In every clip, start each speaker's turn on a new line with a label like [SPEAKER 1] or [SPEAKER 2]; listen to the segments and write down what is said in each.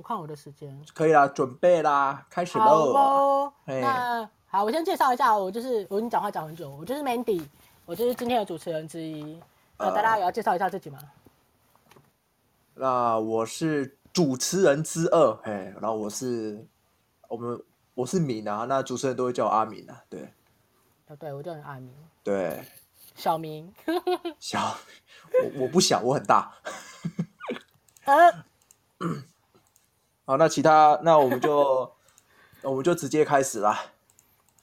[SPEAKER 1] 我看我的时间
[SPEAKER 2] 可以啦，准备啦，开始喽。
[SPEAKER 1] 那好，我先介绍一下，我就是我已经讲话讲很久，我就是 Mandy，我就是今天的主持人之一。那、呃、大家也要介绍一下自己吗？
[SPEAKER 2] 那我是主持人之二，嘿，然后我是我们我是敏啊，那主持人都会叫我阿敏啊，对。
[SPEAKER 1] 哦，对，我叫你阿敏。
[SPEAKER 2] 对。
[SPEAKER 1] 小明。
[SPEAKER 2] 小，我我不小，我很大。
[SPEAKER 1] 啊
[SPEAKER 2] 好，那其他那我们就 我们就直接开始啦。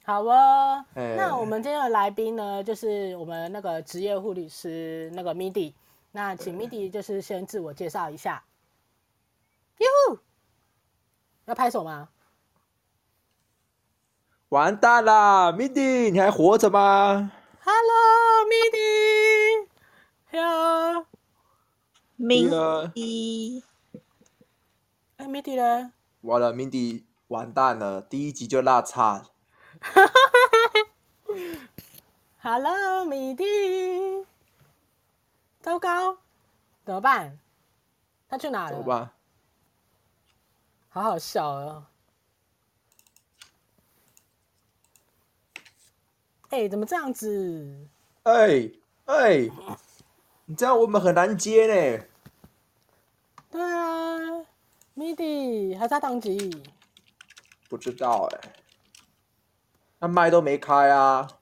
[SPEAKER 1] 好哦，那我们今天的来宾呢，就是我们那个职业护理师那个 Mindy。那请 Mindy 就是先自我介绍一下。哟呼，要拍手吗？
[SPEAKER 2] 完蛋啦，Mindy，你还活着吗
[SPEAKER 1] ？Hello，Mindy，Hello，Mindy。哎，Mindy 呢？
[SPEAKER 2] 完了，Mindy 完蛋了，第一集就落差。
[SPEAKER 1] Hello，Mindy。糟糕，怎么办？他去哪了？
[SPEAKER 2] 怎么办？
[SPEAKER 1] 好好笑哦。哎、欸，怎么这样子？
[SPEAKER 2] 哎、欸、哎、欸，你这样我们很难接呢。
[SPEAKER 1] 对啊。Mindy 还在当机？
[SPEAKER 2] 不知道哎、欸，那麦都没开啊。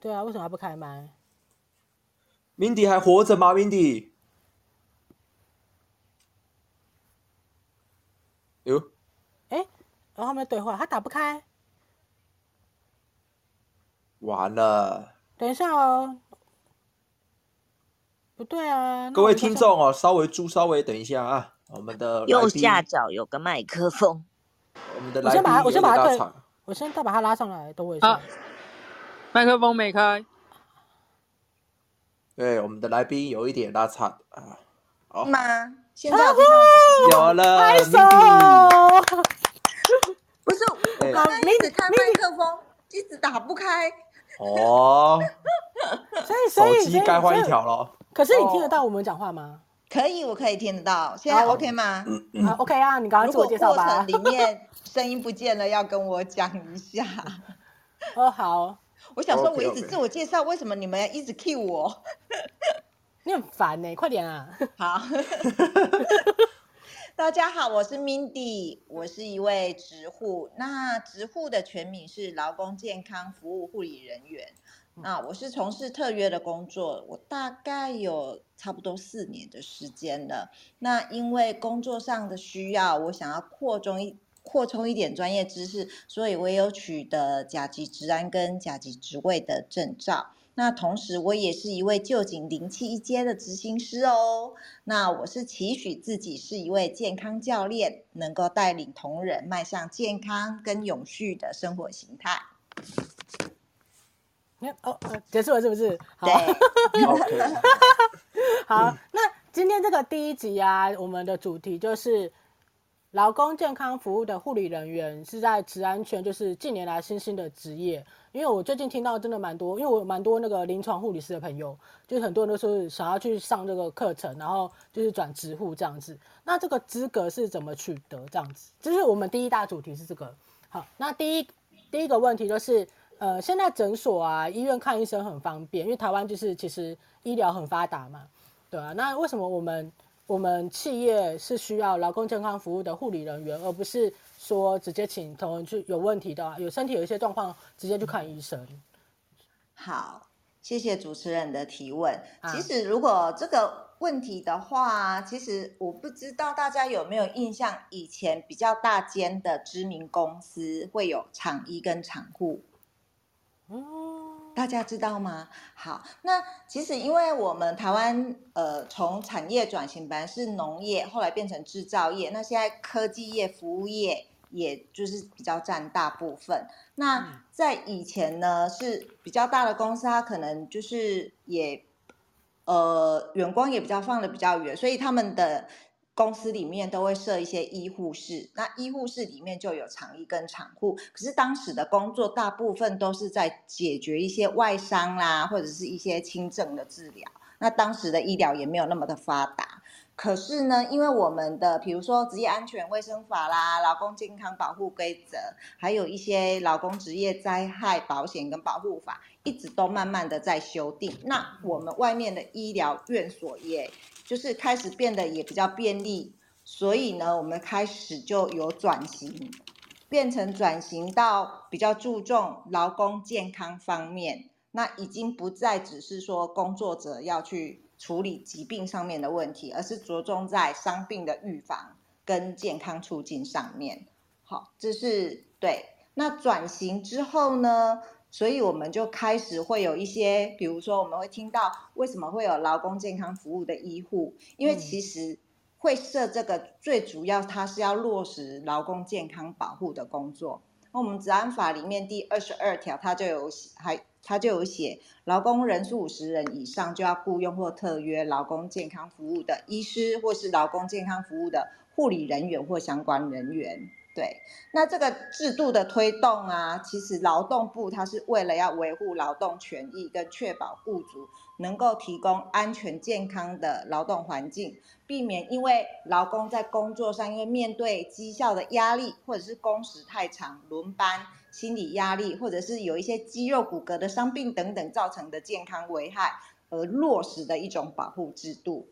[SPEAKER 1] 对啊，为什么还不开麦
[SPEAKER 2] ？Mindy 还活着吗？Mindy？哟，
[SPEAKER 1] 哎，然后后面对话，他打不开。
[SPEAKER 2] 完了。
[SPEAKER 1] 等一下哦。不对啊！
[SPEAKER 2] 各位听众哦，稍微注，稍微等一下啊。我们的
[SPEAKER 3] 右下角有个麦克风。
[SPEAKER 2] 我们的来宾
[SPEAKER 1] 我先把他，我先把他再把他拉上来，等我一下。
[SPEAKER 4] 啊，麦克风没开。
[SPEAKER 2] 对，我们的来宾有一点拉差啊。好
[SPEAKER 3] 吗？现在
[SPEAKER 2] 有了。
[SPEAKER 1] 拍手。
[SPEAKER 3] 不是，我刚刚一直开麦克风，一直打不开。
[SPEAKER 2] 哦。
[SPEAKER 1] 所以，所以
[SPEAKER 2] 手机该换一条了。
[SPEAKER 1] 可是你听得到我们讲话吗？
[SPEAKER 3] 可以，我可以听得到。现在 OK 吗？
[SPEAKER 1] 啊，OK 啊，你刚刚自我介绍吧。
[SPEAKER 3] 里面声音不见了，要跟我讲一下。
[SPEAKER 1] 哦，好。
[SPEAKER 3] 我想说，我一直自我介绍，为什么你们要一直 cue 我？
[SPEAKER 1] 你很烦呢，快点啊！
[SPEAKER 3] 好。大家好，我是 Mindy，我是一位职护。那职护的全名是劳工健康服务护理人员。那我是从事特约的工作，我大概有差不多四年的时间了。那因为工作上的需要，我想要扩充一扩充一点专业知识，所以我有取得甲级职安跟甲级职卫的证照。那同时，我也是一位就警零七一阶的执行师哦。那我是期许自己是一位健康教练，能够带领同仁迈向健康跟永续的生活形态。
[SPEAKER 1] 哦，结束了是不是？好，
[SPEAKER 3] 对
[SPEAKER 1] 好，那今天这个第一集啊，我们的主题就是劳工健康服务的护理人员是在职安圈，就是近年来新兴的职业。因为我最近听到真的蛮多，因为我蛮多那个临床护理师的朋友，就是很多人都说想要去上这个课程，然后就是转职护这样子。那这个资格是怎么取得？这样子，就是我们第一大主题是这个。好，那第一第一个问题就是。呃，现在诊所啊、医院看医生很方便，因为台湾就是其实医疗很发达嘛，对啊。那为什么我们我们企业是需要劳工健康服务的护理人员，而不是说直接请同仁去有问题的、有身体有一些状况直接去看医生？
[SPEAKER 3] 好，谢谢主持人的提问。其实如果这个问题的话，其实我不知道大家有没有印象，以前比较大间的知名公司会有厂医跟厂护。哦，大家知道吗？好，那其实因为我们台湾呃从产业转型本来是农业，后来变成制造业，那现在科技业、服务业也就是比较占大部分。那在以前呢是比较大的公司，它可能就是也呃远光也比较放的比较远，所以他们的。公司里面都会设一些医护室，那医护室里面就有厂医跟厂护。可是当时的工作大部分都是在解决一些外伤啦，或者是一些轻症的治疗。那当时的医疗也没有那么的发达。可是呢，因为我们的比如说职业安全卫生法啦、劳工健康保护规则，还有一些劳工职业灾害保险跟保护法，一直都慢慢的在修订。那我们外面的医疗院所也就是开始变得也比较便利，所以呢，我们开始就有转型，变成转型到比较注重劳工健康方面。那已经不再只是说工作者要去。处理疾病上面的问题，而是着重在伤病的预防跟健康促进上面。好，这是对。那转型之后呢？所以我们就开始会有一些，比如说我们会听到为什么会有劳工健康服务的医护？因为其实会设这个最主要，它是要落实劳工健康保护的工作。那我们治安法里面第二十二条，它就有还。它就有写，劳工人数五十人以上就要雇佣或特约劳工健康服务的医师，或是劳工健康服务的护理人员或相关人员。对，那这个制度的推动啊，其实劳动部它是为了要维护劳动权益跟确保雇主能够提供安全健康的劳动环境，避免因为劳工在工作上因为面对绩效的压力，或者是工时太长、轮班。心理压力，或者是有一些肌肉骨骼的伤病等等造成的健康危害，而落实的一种保护制度。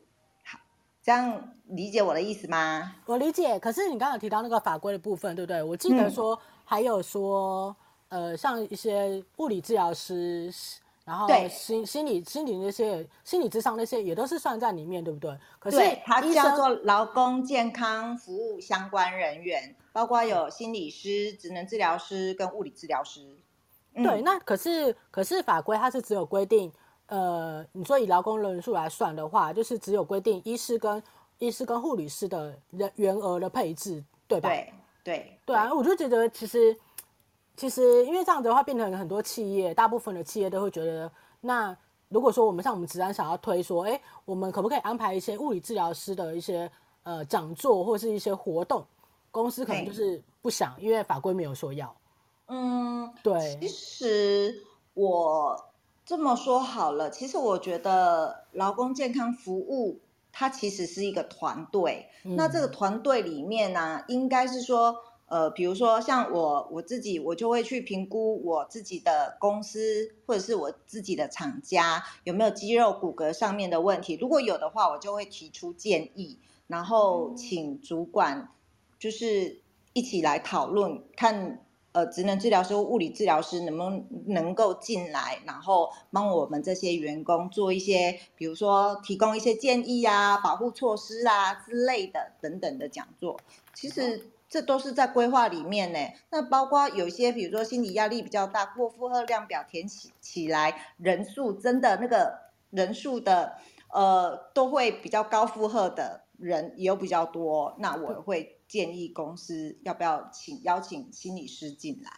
[SPEAKER 3] 好，这样理解我的意思吗？
[SPEAKER 1] 我理解。可是你刚刚提到那个法规的部分，对不对？我记得说还有说，嗯、呃，像一些物理治疗师，然后心心理心理那些心理咨商那些也都是算在里面，对不对？可是
[SPEAKER 3] 它叫做劳工健康服务相关人员。包括有心理师、职能治疗师跟物理治疗师。
[SPEAKER 1] 嗯、对，那可是可是法规它是只有规定，呃，你说以劳工人数来算的话，就是只有规定医师跟医师跟护理师的人员额的配置，对吧？
[SPEAKER 3] 对对
[SPEAKER 1] 对啊，我就觉得其实其实因为这样子的话，变成很多企业，大部分的企业都会觉得，那如果说我们像我们职安想要推说，哎，我们可不可以安排一些物理治疗师的一些呃讲座或是一些活动？公司可能就是不想，因为法规没有说要。
[SPEAKER 3] 嗯，
[SPEAKER 1] 对。
[SPEAKER 3] 其实我这么说好了，其实我觉得劳工健康服务它其实是一个团队。嗯、那这个团队里面呢、啊，应该是说，呃，比如说像我我自己，我就会去评估我自己的公司或者是我自己的厂家有没有肌肉骨骼上面的问题。如果有的话，我就会提出建议，然后请主管。就是一起来讨论，看呃，职能治疗师、物理治疗师能不能能够进来，然后帮我们这些员工做一些，比如说提供一些建议啊、保护措施啊之类的等等的讲座。其实这都是在规划里面呢。那包括有些，比如说心理压力比较大，过负荷量表填起起来，人数真的那个人数的呃都会比较高负荷的人也有比较多，那我会。建议公司要不要请邀请心理师进来？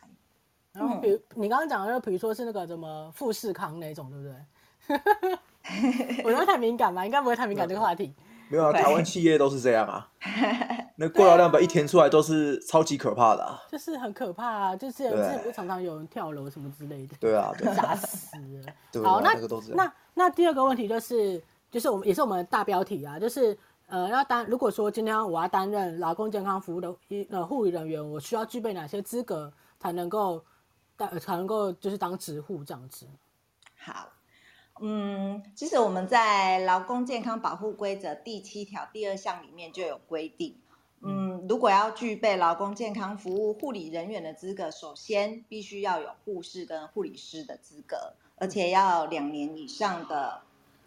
[SPEAKER 1] 然后，比如你刚刚讲的，就比如说是那个什么富士康那种，对不对？我觉得太敏感嘛，应该不会太敏感这个话题。
[SPEAKER 2] 没有啊，台湾企业都是这样啊。那过劳量表一填出来都是超级可怕的啊。
[SPEAKER 1] 就是很可怕啊，就是之前不常常有人跳楼什么之类的。
[SPEAKER 2] 对啊，
[SPEAKER 1] 吓死了。好，那
[SPEAKER 2] 那
[SPEAKER 1] 那那第二个问题就是，就是我们也是我们的大标题啊，就是。呃，那担如果说今天我要担任劳工健康服务的医呃护理人员，我需要具备哪些资格才能够当才能够就是当职护这样子？
[SPEAKER 3] 好，嗯，其实我们在劳工健康保护规则第七条第二项里面就有规定，嗯，如果要具备劳工健康服务护理人员的资格，首先必须要有护士跟护理师的资格，而且要两年以上的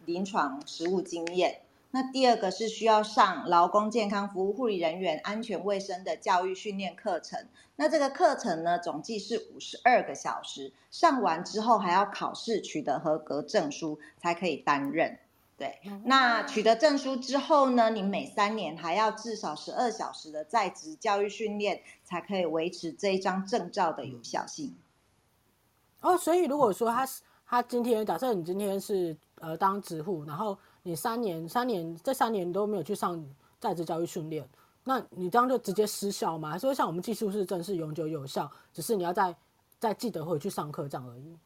[SPEAKER 3] 临床实务经验。那第二个是需要上劳工健康服务护理人员安全卫生的教育训练课程。那这个课程呢，总计是五十二个小时，上完之后还要考试取得合格证书才可以担任。对，那取得证书之后呢，你每三年还要至少十二小时的在职教育训练，才可以维持这一张证照的有效性。
[SPEAKER 1] 哦，所以如果说他是他今天假设你今天是呃当职护，然后。你三年，三年这三年都没有去上在职教育训练，那你这样就直接失效吗？还是说像我们技术是证是永久有效，只是你要再再记得回去上课这样而已？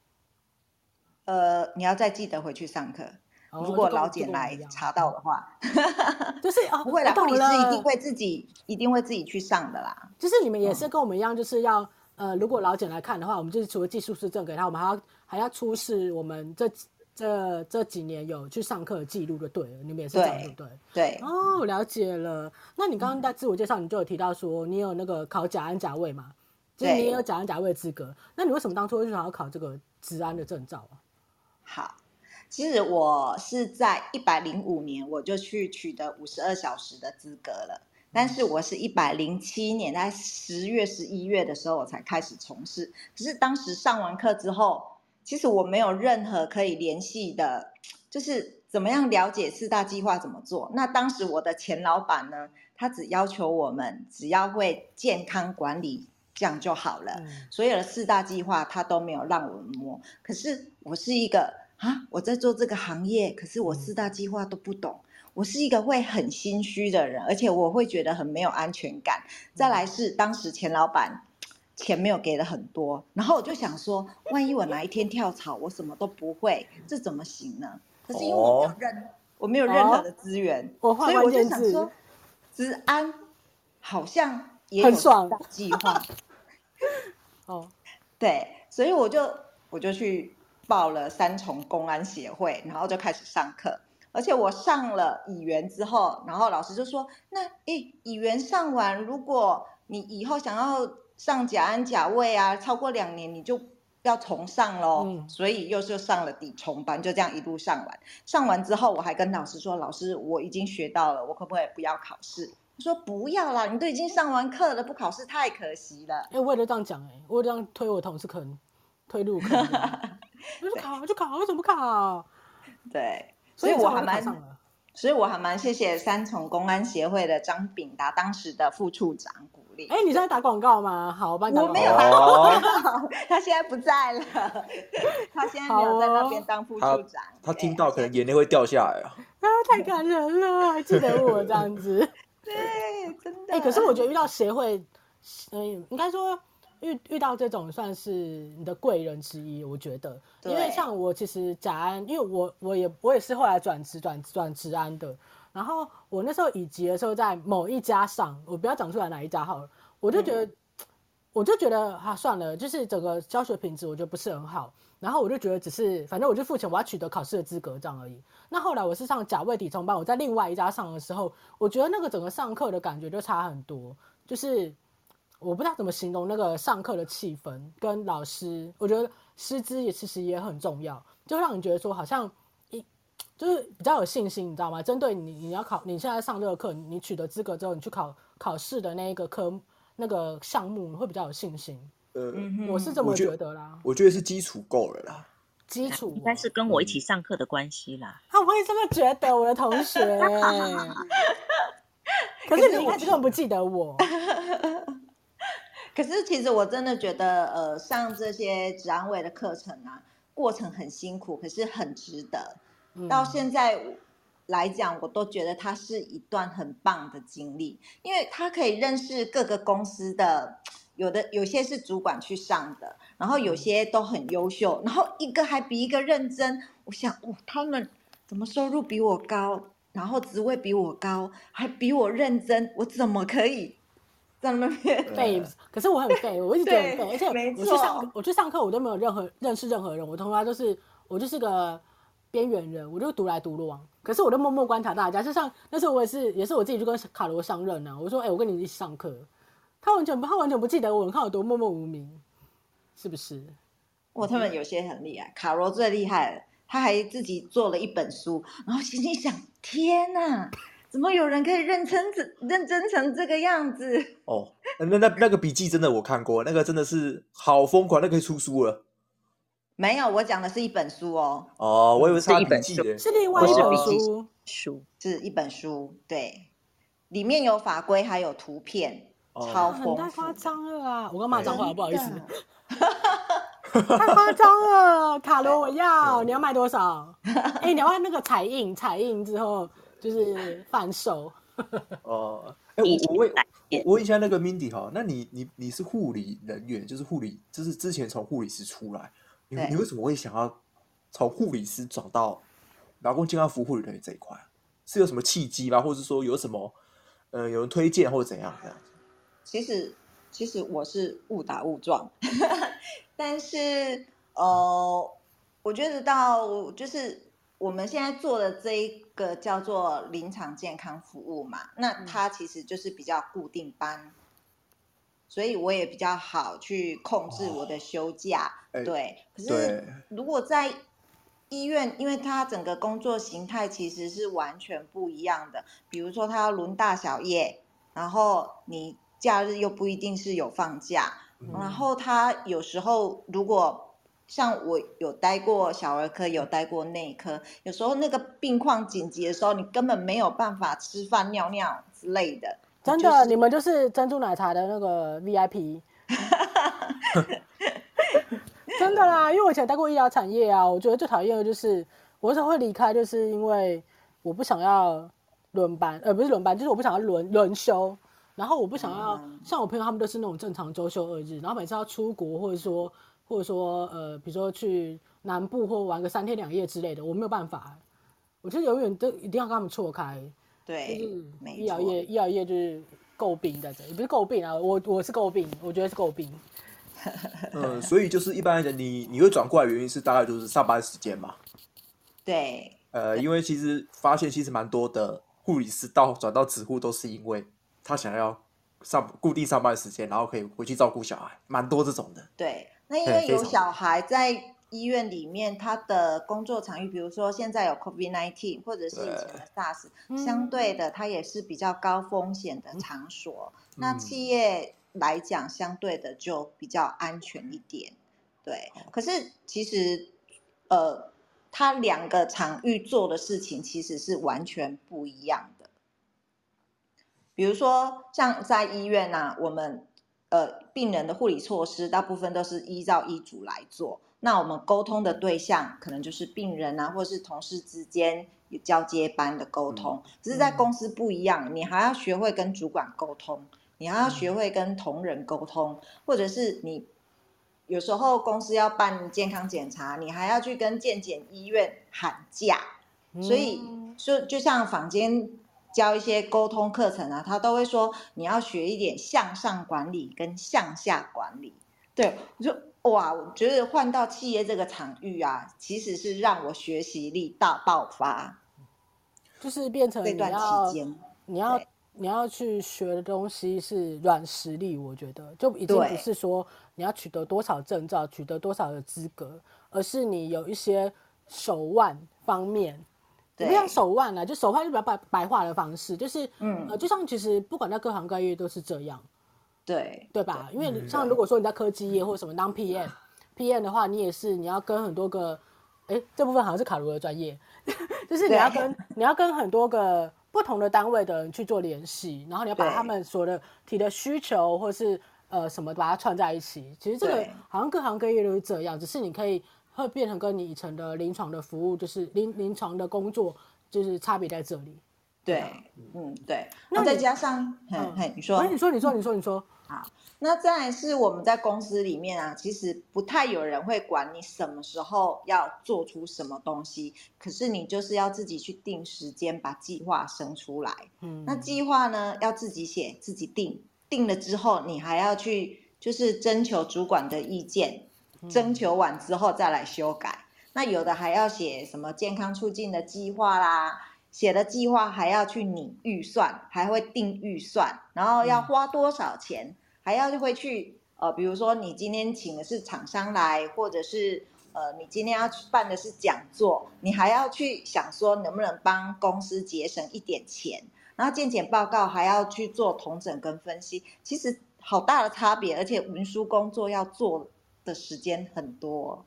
[SPEAKER 3] 呃，你要再记得回去上课。
[SPEAKER 1] 哦
[SPEAKER 3] 如果
[SPEAKER 1] 就跟
[SPEAKER 3] 劳检来查到的话，
[SPEAKER 1] 就是哦，
[SPEAKER 3] 不会啦，护理
[SPEAKER 1] 我懂了
[SPEAKER 3] 师一定会自己一定会自己去上的啦。
[SPEAKER 1] 就是你们也是跟我们一样，就是要、呃，如果老检来看的话，我们就是除了技术师证给他，我们还要还要出示我们这这这几年有去上课的记录就对了。你们也是这样对不对？
[SPEAKER 3] 对，
[SPEAKER 1] 哦，我了解了。那你刚刚在自我介绍，你就有提到说你有那个考甲安甲位嘛？就是你也有甲安甲位资格。那你为什么当初会想要考这个治安的证照啊？
[SPEAKER 3] 好，其实我是在一百零五年我就去取得五十二小时的资格了，但是我是一百零七年在十月、十一月的时候我才开始从事。可是当时上完课之后，其实我没有任何可以联系的，就是怎么样了解四大计划怎么做。那当时我的前老板呢，他只要求我们只要会健康管理。这样就好了。所有的四大计划他都没有让我们摸。可是我是一个啊，我在做这个行业，可是我四大计划都不懂。我是一个会很心虚的人，而且我会觉得很没有安全感。再来是当时钱老板钱没有给了很多，然后我就想说，万一我哪一天跳槽，我什么都不会，这怎么行呢？可是因为我没有任、哦、我没有任何的资源，
[SPEAKER 1] 哦、
[SPEAKER 3] 所以我就想说，治安好像。也
[SPEAKER 1] 很爽，
[SPEAKER 3] 计划
[SPEAKER 1] 哦，
[SPEAKER 3] 对，所以我就我就去报了三重公安协会，然后就开始上课。而且我上了乙员之后，然后老师就说：“那诶，乙员上完，如果你以后想要上甲安甲位啊，超过两年你就要重上喽。嗯”所以又是上了底重班，就这样一路上完。上完之后，我还跟老师说：“老师，我已经学到了，我可不可以不要考试？”他说不要啦，你都已经上完课了，不考试太可惜了。
[SPEAKER 1] 哎、欸，我也这样讲，哎，我也这样推我同事坑，推入坑。我就考，就考，为什么不考？
[SPEAKER 3] 对，所以我还蛮，所以我还蛮谢谢三重公安协会的张炳达当时的副处长
[SPEAKER 1] 哎、欸，你在打广告吗？好，我帮你打广告。
[SPEAKER 3] 我没有打广告，他现在不在了，他现在没有在那边当副处长。
[SPEAKER 2] 他，他听到可能眼泪会掉下来啊！
[SPEAKER 1] 啊，太感人了，还记得我这样子。
[SPEAKER 3] 对，真的。
[SPEAKER 1] 哎、欸，可是我觉得遇到协会，应该说遇遇到这种算是你的贵人之一。我觉得，因为像我其实甲安，因为我我也我也是后来转职转转职安的。然后我那时候乙级的时候，在某一家上，我不要讲出来哪一家好了，我就觉得，嗯、我就觉得啊，算了，就是整个教学品质我觉得不是很好。然后我就觉得只是，反正我就付钱，我要取得考试的资格这样而已。那后来我是上甲卫抵重班，我在另外一家上的时候，我觉得那个整个上课的感觉就差很多。就是我不知道怎么形容那个上课的气氛跟老师，我觉得师资也其实也很重要，就让你觉得说好像一就是比较有信心，你知道吗？针对你你要考你现在上这个课，你取得资格之后，你去考考试的那一个科那个项目，你会比较有信心。呃，我是这么觉得啦。
[SPEAKER 2] 我觉得是基础够了啦。
[SPEAKER 1] 基础
[SPEAKER 5] 应该是跟我一起上课的关系啦。
[SPEAKER 1] 啊，我也这么觉得，我的同学。可是你一开始根本不记得我。
[SPEAKER 3] 可是其实我真的觉得，呃，上这些职安委的课程啊，过程很辛苦，可是很值得。嗯、到现在来讲，我都觉得它是一段很棒的经历，因为它可以认识各个公司的。有的有些是主管去上的，然后有些都很优秀，然后一个还比一个认真。我想，哦，他们怎么收入比我高，然后职位比我高，还比我认真，我怎么可以在那边
[SPEAKER 1] 背？可是我很废，我一直觉得很废，而且我去上我去上课，我都没有任何认识任何人，我从来都是我就是个边缘人，我就独来独往。可是我就默默观察大家，就像那时候我也是也是我自己就跟卡罗上任呢、啊，我说，哎、欸，我跟你一起上课。他完全不，他完全不记得我，你看我多默默无名，是不是？
[SPEAKER 3] 哇，他们有些很厉害，卡罗最厉害了，他还自己做了一本书，然后心里想：天哪，怎么有人可以认真成认真成这个样子？
[SPEAKER 2] 哦，那那那个笔记真的我看过，那个真的是好疯狂，那个、可以出书了。
[SPEAKER 3] 没有，我讲的是一本书哦。
[SPEAKER 2] 哦，我以为是
[SPEAKER 5] 一本书，
[SPEAKER 1] 是另外一本书，
[SPEAKER 5] 书
[SPEAKER 3] 是一本书，对，里面有法规，还有图片。超
[SPEAKER 1] 很太夸张了啊！我刚骂脏话，不好意思。太夸张了，卡罗我要，你要卖多少？哎、欸，你要那个彩印，彩印之后就是贩售。
[SPEAKER 2] 哦，哎、我问，我问一下那个 Mindy 哈，那你你你是护理人员，就是护理，就是之前从护理师出来，你你为什么会想要从护理师转到劳工健康服务护理人员这一块？是有什么契机吗？或者是说有什么呃有人推荐或者怎样这样子？
[SPEAKER 3] 其实其实我是误打误撞，但是呃，我觉得到就是我们现在做的这一个叫做临场健康服务嘛，那它其实就是比较固定班，嗯、所以我也比较好去控制我的休假。哦、对，可是如果在医院，因为它整个工作形态其实是完全不一样的。比如说，它要轮大小夜，然后你假日又不一定是有放假，嗯、然后它有时候如果像我有待过小儿科，有待过内科，有时候那个病况紧急的时候，你根本没有办法吃饭、尿尿之类的。
[SPEAKER 1] 真的，就是、你们就是珍珠奶茶的那个 VIP。真的啦，因为我以前待过医疗产业啊，我觉得最讨厌的就是我为什么会离开，就是因为我不想要轮班，呃，不是轮班，就是我不想要轮轮休，然后我不想要、嗯、像我朋友他们都是那种正常周休二日，然后每次要出国或者说或者说呃，比如说去南部或玩个三天两夜之类的，我没有办法，我觉得永远都一定要跟他们错开。
[SPEAKER 3] 对，
[SPEAKER 1] 就是医疗业，医疗业就是诟病在这里，也不是诟病啊，我我是诟病，我觉得是诟病。
[SPEAKER 2] 嗯，所以就是一般来讲，你你会转过来原因是大概就是上班时间嘛？
[SPEAKER 3] 对。
[SPEAKER 2] 呃，因为其实发现其实蛮多的护理师到转到职护都是因为他想要上固定上班时间，然后可以回去照顾小孩，蛮多这种的。
[SPEAKER 3] 对，那因为有小孩在医院里面，它的工作场域，比如说现在有 COVID-19，或者是以前的 SARS，对相对的，它也是比较高风险的场所。嗯、那企业。来讲，相对的就比较安全一点，对。可是其实，呃，它两个场域做的事情其实是完全不一样的。比如说，像在医院呐、啊，我们呃病人的护理措施大部分都是依照医嘱来做，那我们沟通的对象可能就是病人啊，或是同事之间有交接班的沟通。只是在公司不一样，你还要学会跟主管沟通。你还要学会跟同仁沟通，或者是你有时候公司要办健康检查，你还要去跟健检医院喊价。所以，就就像坊间教一些沟通课程啊，他都会说你要学一点向上管理跟向下管理。对，我说哇，我觉得换到企业这个场域啊，其实是让我学习力大爆发，
[SPEAKER 1] 就是变成这段期间你要。你要去学的东西是软实力，我觉得就已经不是说你要取得多少证照、取得多少的资格，而是你有一些手腕方面，不像手腕啊，就手腕就比较白白话的方式，就是嗯呃，就像其实不管在各行各业都是这样，
[SPEAKER 3] 对
[SPEAKER 1] 对吧？因为你像如果说你在科技业或什么当 PM，PM 的话，你也是你要跟很多个，哎，这部分好像是卡罗的专业，就是你要跟你要跟很多个。不同的单位的人去做联系，然后你要把他们所的提的需求或是呃什么把它串在一起。其实这个好像各行各业都是这样，只是你可以会变成跟你以前的临床的服务，就是临临床的工作，就是差别在这里。
[SPEAKER 3] 对，嗯，对。那再加上，嗯，嘿，你说，
[SPEAKER 1] 你说，你说，你说，你说。
[SPEAKER 3] 好，那再来是我们在公司里面啊，其实不太有人会管你什么时候要做出什么东西，可是你就是要自己去定时间，把计划生出来。嗯，那计划呢，要自己写，自己定，定了之后你还要去就是征求主管的意见，征求完之后再来修改。那有的还要写什么健康促进的计划啦。写的计划还要去拟预算，还会定预算，然后要花多少钱，嗯、还要就会去呃，比如说你今天请的是厂商来，或者是呃，你今天要去办的是讲座，你还要去想说能不能帮公司节省一点钱，然后健检报告还要去做统整跟分析，其实好大的差别，而且文书工作要做的时间很多。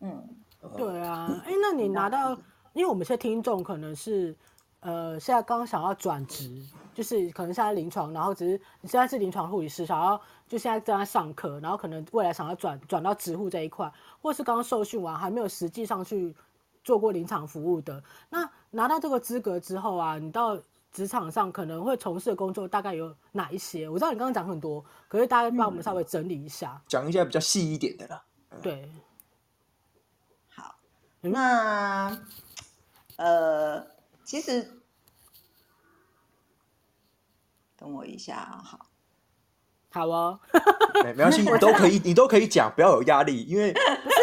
[SPEAKER 3] 嗯，
[SPEAKER 1] 对啊，哎，那你拿到。因为我们现在听众可能是，呃，现在刚想要转职，就是可能现在临床，然后只是你现在是临床护理师，想要就现在正在上课，然后可能未来想要转转到职护这一块，或是刚刚受训完还没有实际上去做过临床服务的，那拿到这个资格之后啊，你到职场上可能会从事的工作大概有哪一些？我知道你刚刚讲很多，可是大家帮我们稍微整理一下，
[SPEAKER 2] 讲、嗯、一下比较细一点的啦。
[SPEAKER 1] 对，
[SPEAKER 3] 好，那。呃，其实等我一下啊，好，
[SPEAKER 1] 好哦，
[SPEAKER 2] 没没关系，你都可以，你都可以讲，不要有压力，因为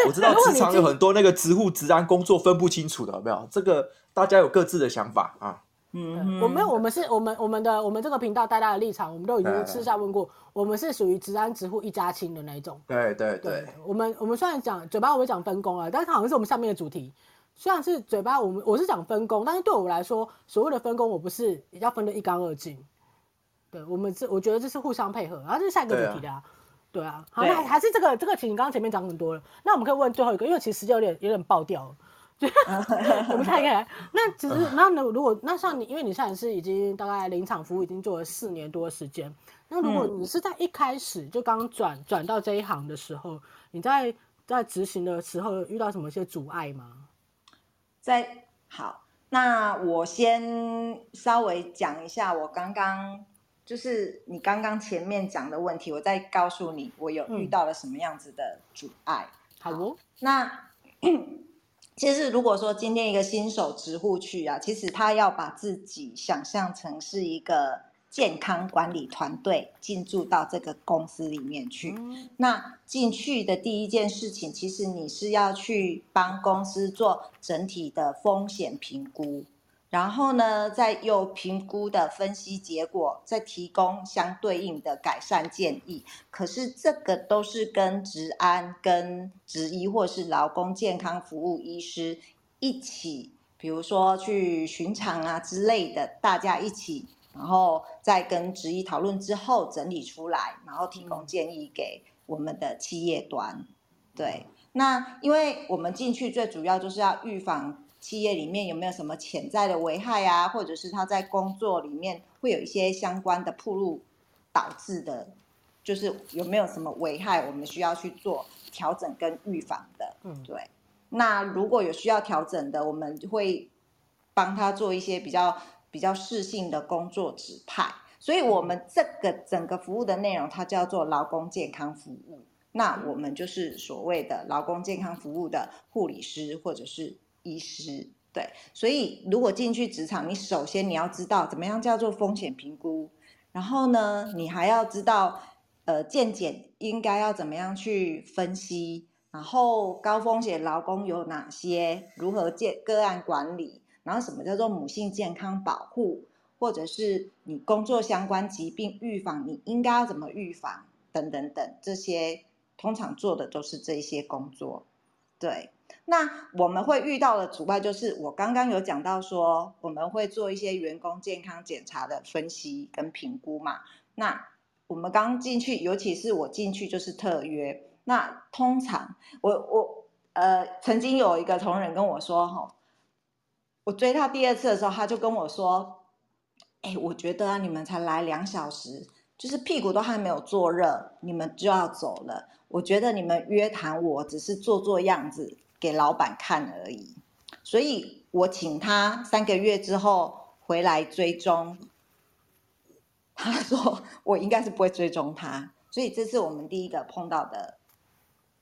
[SPEAKER 2] 我知道职场有很多那个职护职安工作分不清楚的，有没有？这个大家有各自的想法啊。
[SPEAKER 1] 嗯，我们我们是我们我们的我们这个频道大家的立场，我们都已经私下问过，我们是属于职安职护一家亲的那一种。
[SPEAKER 2] 对对对，
[SPEAKER 1] 对，我们我们虽然讲嘴巴我们讲分工啊，但是好像是我们下面的主题。虽然是嘴巴我们我是讲分工，但是对我来说，所谓的分工我不是要分得一干二净。对，我们这我觉得这是互相配合，然后这是下一个主题的啊。对啊，好，那还是这个这个，题你刚刚前面讲很多了，那我们可以问最后一个，因为其实时间有点有点爆掉了。我们看一看，那其实那那如果那像你，因为你现在是已经大概临场服务已经做了四年多的时间，那如果你是在一开始就刚转转到这一行的时候，你在在执行的时候遇到什么一些阻碍吗？
[SPEAKER 3] 在好，那我先稍微讲一下我刚刚就是你刚刚前面讲的问题，我再告诉你我有遇到了什么样子的阻碍。
[SPEAKER 1] 嗯、好，好，
[SPEAKER 3] 那。其实，如果说今天一个新手职护去啊，其实他要把自己想象成是一个健康管理团队进驻到这个公司里面去。那进去的第一件事情，其实你是要去帮公司做整体的风险评估。然后呢，再有评估的分析结果，再提供相对应的改善建议。可是这个都是跟职安、跟职医或是劳工健康服务医师一起，比如说去巡场啊之类的，大家一起，然后再跟职医讨论之后整理出来，然后提供建议给我们的企业端。对，那因为我们进去最主要就是要预防。企业里面有没有什么潜在的危害啊？或者是他在工作里面会有一些相关的暴露导致的，就是有没有什么危害，我们需要去做调整跟预防的。嗯，对。那如果有需要调整的，我们会帮他做一些比较比较适性的工作指派。所以，我们这个整个服务的内容，它叫做劳工健康服务。那我们就是所谓的劳工健康服务的护理师，或者是。医师，对，所以如果进去职场，你首先你要知道怎么样叫做风险评估，然后呢，你还要知道，呃，健检应该要怎么样去分析，然后高风险劳工有哪些，如何健个案管理，然后什么叫做母性健康保护，或者是你工作相关疾病预防，你应该要怎么预防，等等等，这些通常做的都是这些工作，对。那我们会遇到的阻碍就是，我刚刚有讲到说，我们会做一些员工健康检查的分析跟评估嘛。那我们刚进去，尤其是我进去就是特约。那通常我我呃曾经有一个同仁跟我说，哈，我追他第二次的时候，他就跟我说，哎，我觉得啊，你们才来两小时，就是屁股都还没有坐热，你们就要走了。我觉得你们约谈我只是做做样子。给老板看而已，所以我请他三个月之后回来追踪。他说我应该是不会追踪他，所以这是我们第一个碰到的，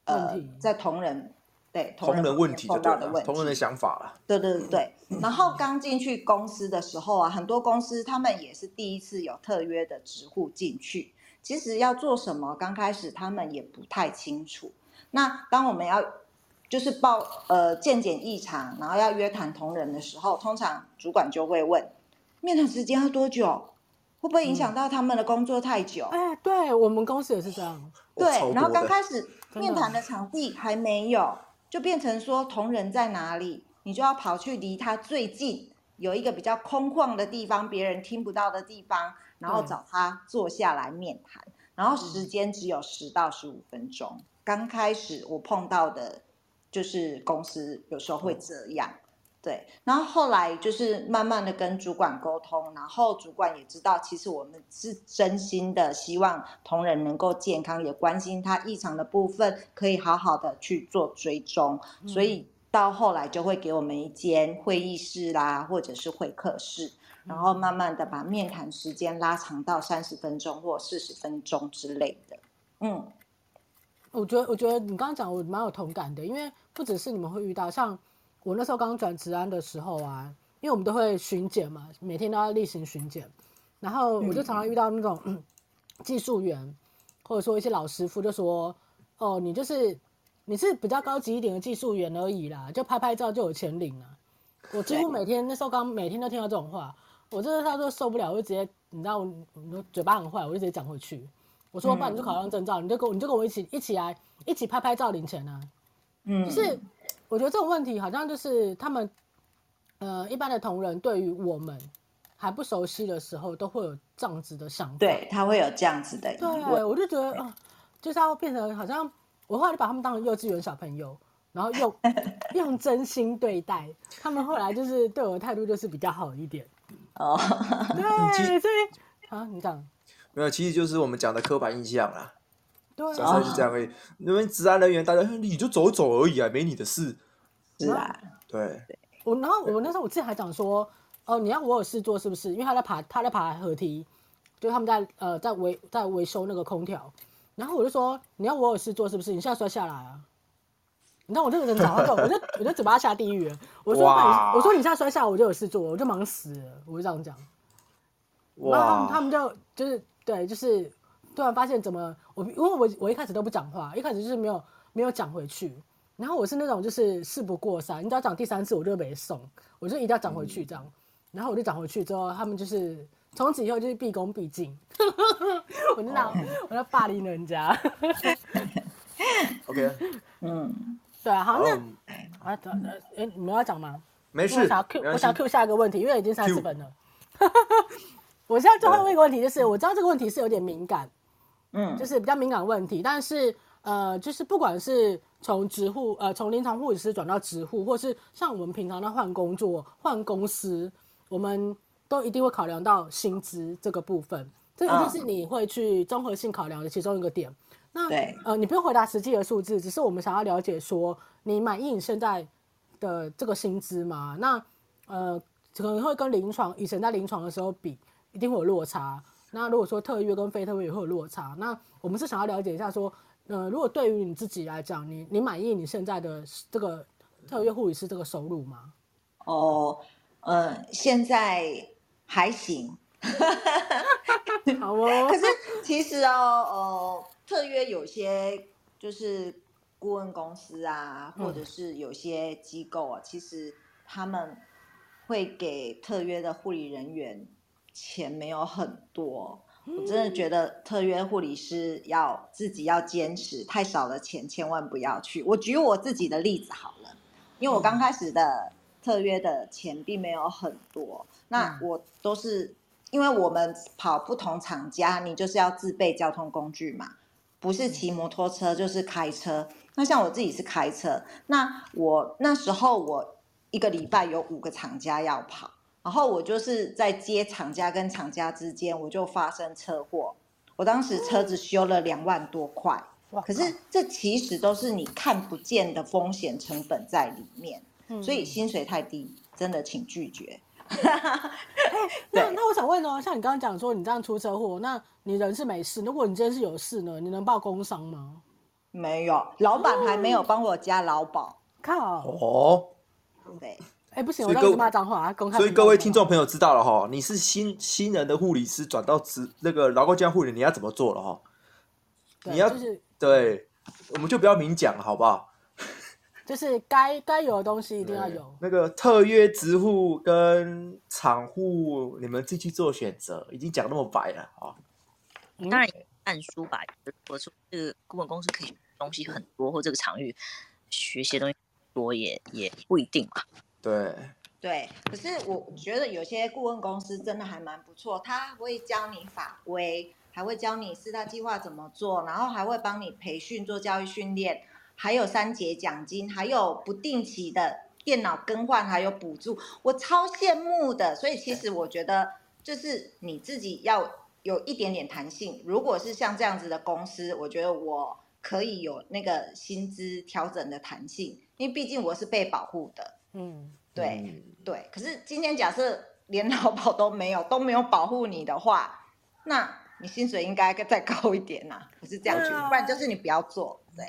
[SPEAKER 3] 呃，在同仁对
[SPEAKER 2] 同仁问题碰到的问题，同仁的想法了。
[SPEAKER 3] 对对对对。然后刚进去公司的时候啊，很多公司他们也是第一次有特约的职户进去，其实要做什么，刚开始他们也不太清楚。那当我们要就是报呃见检异常，然后要约谈同仁的时候，通常主管就会问，面谈时间要多久？会不会影响到他们的工作太久？哎、
[SPEAKER 1] 嗯欸，对我们公司也是这样。
[SPEAKER 3] 对，然后刚开始面谈的场地还没有，就变成说同仁在哪里，你就要跑去离他最近有一个比较空旷的地方，别人听不到的地方，然后找他坐下来面谈，然后时间只有十到十五分钟。刚开始我碰到的。就是公司有时候会这样，对，然后后来就是慢慢的跟主管沟通，然后主管也知道，其实我们是真心的希望同仁能够健康，也关心他异常的部分，可以好好的去做追踪，所以到后来就会给我们一间会议室啦，或者是会客室，然后慢慢的把面谈时间拉长到三十分钟或四十分钟之类的，嗯。
[SPEAKER 1] 我觉得，我觉得你刚刚讲我蛮有同感的，因为不只是你们会遇到，像我那时候刚转职安的时候啊，因为我们都会巡检嘛，每天都要例行巡检，然后我就常常遇到那种、技术员，或者说一些老师傅就说，哦，你就是你是比较高级一点的技术员而已啦，就拍拍照就有钱领了。我 几乎每天那时候刚每天都听到这种话，我真的他说受不了，我就直接你知道我，我嘴巴很坏，我就直接讲回去，我说不然你就考上证照，你就跟我你就跟我一起一起来一起拍拍照领钱啊，嗯，就是。我觉得这种问题好像就是他们，呃，一般的同仁对于我们还不熟悉的时候，都会有这样子的想法。
[SPEAKER 3] 对，他会有这样子的疑问。
[SPEAKER 1] 对，我就觉得啊、呃，就是要变成好像我后来就把他们当成幼稚园小朋友，然后用 用真心对待他们。后来就是对我的态度就是比较好一点。哦，对，所以啊，你讲
[SPEAKER 2] 没有？其实就是我们讲的刻板印象啦。
[SPEAKER 1] 对，
[SPEAKER 2] 是这样而已。因为治安人员，大家你就走走而已啊，没你的事。
[SPEAKER 3] 是啊，
[SPEAKER 2] 对。
[SPEAKER 1] 我然后我那时候我自己还讲说，哦，你要我有事做是不是？因为他在爬，他在爬河梯，就他们在呃在维在维修那个空调。然后我就说，你要我有事做是不是？你现在摔下来啊！你知道我这个人讲话，我就我就嘴巴下地狱了。我说，我说你现在摔下来，我就有事做，我就忙死了。我就这样讲。哇！然后他们他们就就是对，就是突然发现怎么我因为我我一开始都不讲话，一开始就是没有没有讲回去。然后我是那种就是事不过三，你只要讲第三次我就没送，我就一定要讲回去这样。嗯、然后我就讲回去之后，他们就是从此以后就是毕恭毕敬，我就那、哦、我就霸凌人家。
[SPEAKER 2] OK，
[SPEAKER 1] 嗯，对啊，好，那啊，哎，你们要讲吗？
[SPEAKER 2] 没事，
[SPEAKER 1] 我想要 Q，我想要 Q 下一个问题，因为已经三十分了。我现在最后问一个问题，就是我知道这个问题是有点敏感，嗯，就是比较敏感的问题，但是。呃，就是不管是从职护，呃，从临床护理师转到职护，或是像我们平常在换工作、换公司，我们都一定会考量到薪资这个部分，这个就是你会去综合性考量的其中一个点。那对，呃，你不用回答实际的数字，只是我们想要了解说，你满意你现在的这个薪资吗？那呃，可能会跟临床以前在临床的时候比，一定会有落差。那如果说特约跟非特约也会有落差，那我们是想要了解一下说。呃，如果对于你自己来讲，你你满意你现在的这个特约护理师这个收入吗？
[SPEAKER 3] 哦，呃，现在还行。
[SPEAKER 1] 好哦。
[SPEAKER 3] 可是其实哦，呃，特约有些就是顾问公司啊，或者是有些机构啊，嗯、其实他们会给特约的护理人员钱没有很多。我真的觉得特约护理师要自己要坚持，太少的钱千万不要去。我举我自己的例子好了，因为我刚开始的特约的钱并没有很多，那我都是因为我们跑不同厂家，你就是要自备交通工具嘛，不是骑摩托车就是开车。那像我自己是开车，那我那时候我一个礼拜有五个厂家要跑。然后我就是在接厂家跟厂家之间，我就发生车祸。我当时车子修了两万多块，可是这其实都是你看不见的风险成本在里面，所以薪水太低，真的请拒绝。
[SPEAKER 1] 那那我想问哦，像你刚刚讲说你这样出车祸，那你人是没事，如果你今天是有事呢，你能报工伤吗？
[SPEAKER 3] 没有，老板还没有帮我加劳保。
[SPEAKER 1] 靠
[SPEAKER 2] 哦，
[SPEAKER 3] 对。
[SPEAKER 1] 哎、欸，不行，我刚刚骂脏话，公开。
[SPEAKER 2] 所以各位听众朋友知道了哈，你是新新人的护理师转到职那个劳工健康护理，你要怎么做了哈？你要、就是、对，我们就不要明讲了，好不好？
[SPEAKER 1] 就是该该有的东西一定要有。
[SPEAKER 2] 那个特约职护跟厂护，你们自己做选择，已经讲那么白了啊。
[SPEAKER 5] 当然看书吧，我说这个顾问公司可以学东西很多，或这个场域学些东西多也也不一定嘛。
[SPEAKER 2] 对
[SPEAKER 3] 对，可是我觉得有些顾问公司真的还蛮不错，他会教你法规，还会教你四大计划怎么做，然后还会帮你培训做教育训练，还有三节奖金，还有不定期的电脑更换，还有补助，我超羡慕的。所以其实我觉得，就是你自己要有一点点弹性。如果是像这样子的公司，我觉得我可以有那个薪资调整的弹性，因为毕竟我是被保护的。嗯，对、嗯、对，可是今天假设连劳保都没有，都没有保护你的话，那你薪水应该再高一点呐、啊，不是这样子，不然就是你不要做。对，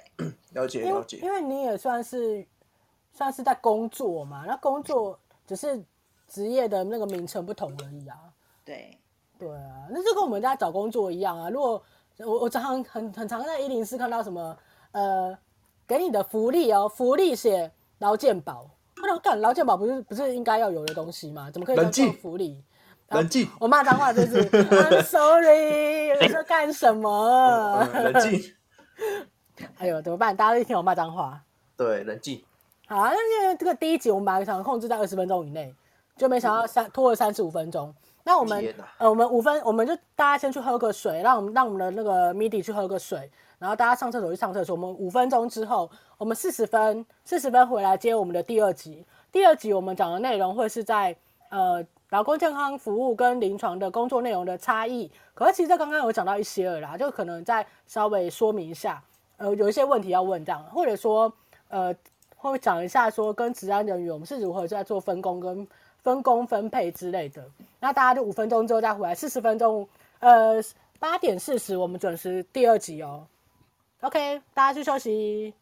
[SPEAKER 2] 了解了解，
[SPEAKER 1] 因为你也算是算是在工作嘛，那工作只是职业的那个名称不同而已啊。
[SPEAKER 3] 对，
[SPEAKER 1] 对啊，那就跟我们在找工作一样啊。如果我我常常很很常在一零四看到什么呃，给你的福利哦，福利写劳健保，我想干劳健保不是不是应该要有的东西吗？怎么可以叫福利？
[SPEAKER 2] 冷静，
[SPEAKER 1] 我骂脏话就是 I'm sorry，你在干什么？
[SPEAKER 2] 冷静。
[SPEAKER 1] 哎呦，怎么办？大家都听我骂脏话。
[SPEAKER 2] 对，冷静。
[SPEAKER 1] 好啊，那因为这个第一集我们把想控制在二十分钟以内，就没想到三拖了三十五分钟。那我们呃，我们五分，我们就大家先去喝个水，让我们让我们的那个 MIDI 去喝个水，然后大家上厕所去上厕所。我们五分钟之后，我们四十分四十分回来接我们的第二集。第二集我们讲的内容会是在呃劳工健康服务跟临床的工作内容的差异。可是其实刚刚有讲到一些了啦，就可能再稍微说明一下，呃，有一些问题要问这样，或者说呃。会讲一下说跟治安人员我们是如何在做分工跟分工分配之类的。那大家就五分钟之后再回来，四十分钟，呃，八点四十我们准时第二集哦。OK，大家去休息。